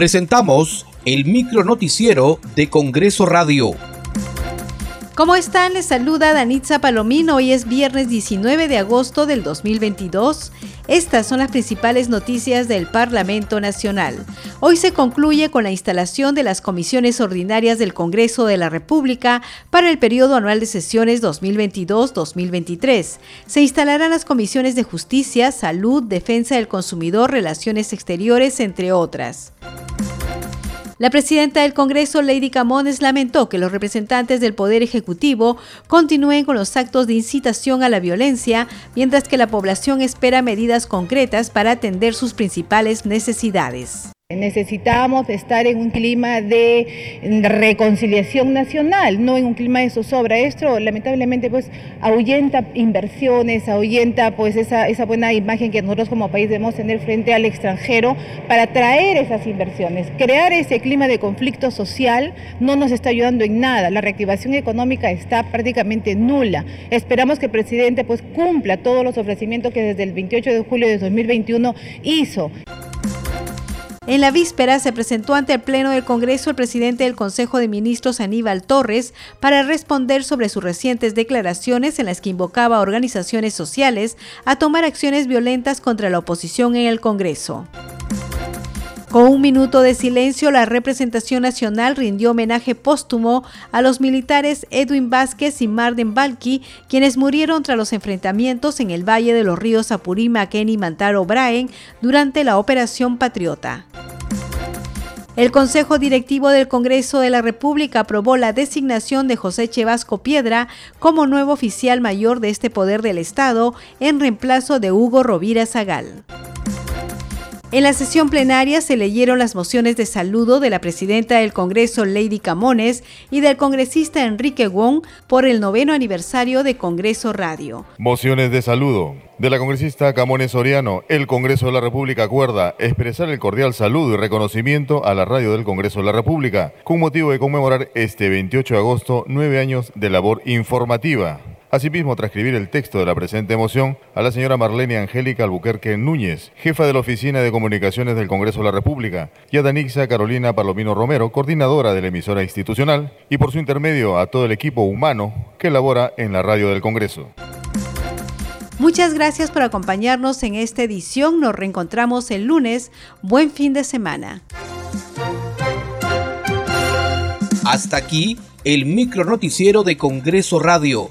Presentamos el micro noticiero de Congreso Radio. ¿Cómo están? Les saluda Danitza Palomino. Hoy es viernes 19 de agosto del 2022. Estas son las principales noticias del Parlamento Nacional. Hoy se concluye con la instalación de las comisiones ordinarias del Congreso de la República para el periodo anual de sesiones 2022-2023. Se instalarán las comisiones de Justicia, Salud, Defensa del Consumidor, Relaciones Exteriores, entre otras. La presidenta del Congreso, Lady Camones, lamentó que los representantes del Poder Ejecutivo continúen con los actos de incitación a la violencia, mientras que la población espera medidas concretas para atender sus principales necesidades. Necesitamos estar en un clima de reconciliación nacional, no en un clima de zozobra. Esto lamentablemente pues ahuyenta inversiones, ahuyenta pues esa, buena imagen que nosotros como país debemos tener frente al extranjero para traer esas inversiones. Crear ese clima de conflicto social no nos está ayudando en nada. La reactivación económica está prácticamente nula. Esperamos que el presidente pues cumpla todos los ofrecimientos que desde el 28 de julio de 2021 hizo. En la víspera se presentó ante el Pleno del Congreso el presidente del Consejo de Ministros Aníbal Torres para responder sobre sus recientes declaraciones en las que invocaba a organizaciones sociales a tomar acciones violentas contra la oposición en el Congreso. Con un minuto de silencio, la representación nacional rindió homenaje póstumo a los militares Edwin Vázquez y Marden Balki, quienes murieron tras los enfrentamientos en el Valle de los Ríos Apurímac y Mantaro Braen durante la Operación Patriota. El Consejo Directivo del Congreso de la República aprobó la designación de José Chevasco Piedra como nuevo oficial mayor de este poder del Estado en reemplazo de Hugo Rovira Zagal. En la sesión plenaria se leyeron las mociones de saludo de la presidenta del Congreso, Lady Camones, y del congresista Enrique Wong por el noveno aniversario de Congreso Radio. Mociones de saludo. De la congresista Camones Soriano, el Congreso de la República acuerda expresar el cordial saludo y reconocimiento a la radio del Congreso de la República, con motivo de conmemorar este 28 de agosto nueve años de labor informativa. Asimismo, transcribir el texto de la presente moción a la señora Marlene Angélica Albuquerque Núñez, jefa de la Oficina de Comunicaciones del Congreso de la República, y a Danixa Carolina Palomino Romero, coordinadora de la emisora institucional, y por su intermedio a todo el equipo humano que labora en la radio del Congreso. Muchas gracias por acompañarnos en esta edición. Nos reencontramos el lunes. Buen fin de semana. Hasta aquí el micro noticiero de Congreso Radio,